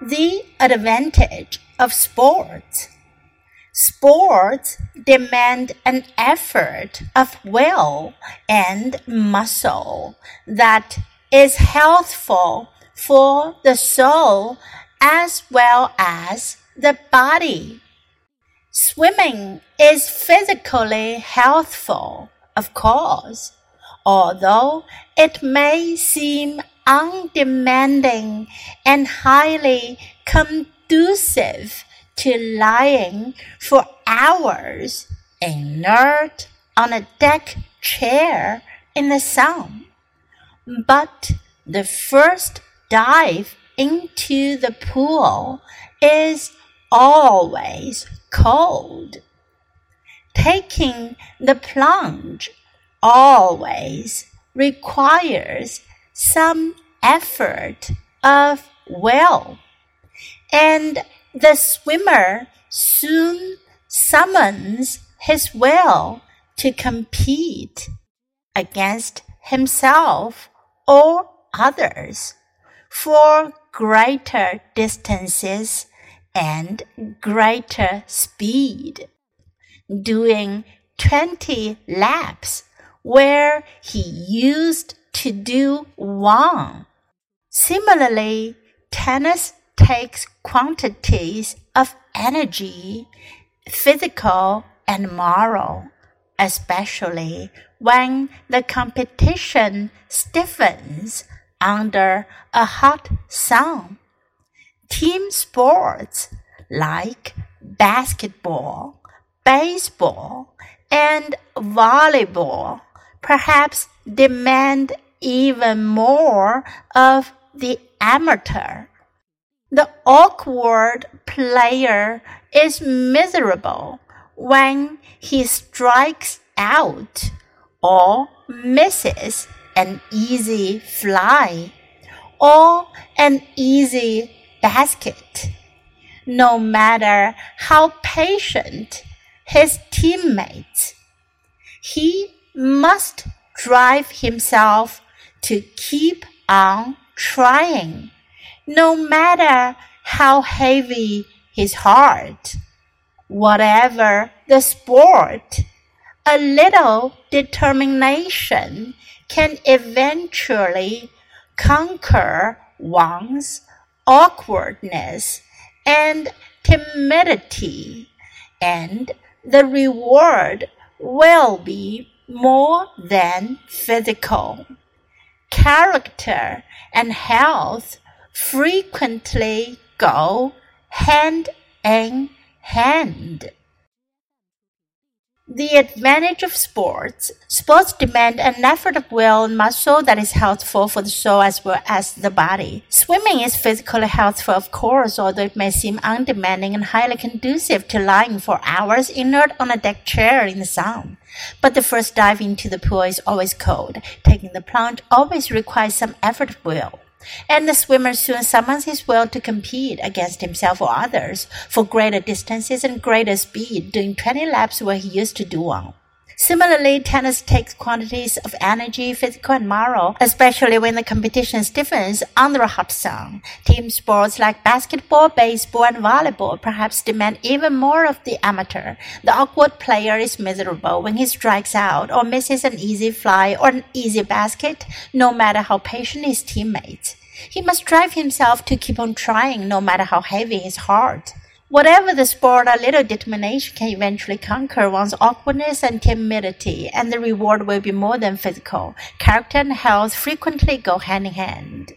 The advantage of sports. Sports demand an effort of will and muscle that is healthful for the soul as well as the body. Swimming is physically healthful, of course, although it may seem undemanding and highly conducive to lying for hours inert on a deck chair in the sun. But the first dive into the pool is always cold. Taking the plunge always requires some effort of will, and the swimmer soon summons his will to compete against himself or others for greater distances and greater speed, doing 20 laps where he used to do one. Similarly, tennis takes quantities of energy, physical and moral, especially when the competition stiffens under a hot sun. Team sports like basketball, baseball, and volleyball perhaps demand even more of the amateur. The awkward player is miserable when he strikes out or misses an easy fly or an easy basket. No matter how patient his teammates, he must drive himself to keep on trying, no matter how heavy his heart. Whatever the sport, a little determination can eventually conquer one's awkwardness and timidity, and the reward will be more than physical. Character and health frequently go hand in hand. The advantage of sports. Sports demand an effort of will and muscle that is healthful for the soul as well as the body. Swimming is physically healthful, of course, although it may seem undemanding and highly conducive to lying for hours inert on a deck chair in the sun. But the first dive into the pool is always cold. Taking the plunge always requires some effort of will. And the swimmer soon summons his will to compete against himself or others for greater distances and greater speed, doing 20 laps where he used to do one. Similarly, tennis takes quantities of energy, physical and moral, especially when the competition stiffens under a hot sun. Team sports like basketball, baseball, and volleyball perhaps demand even more of the amateur. The awkward player is miserable when he strikes out or misses an easy fly or an easy basket, no matter how patient his teammates. He must drive himself to keep on trying, no matter how heavy his heart. Whatever the sport, a little determination can eventually conquer one's awkwardness and timidity, and the reward will be more than physical. Character and health frequently go hand in hand.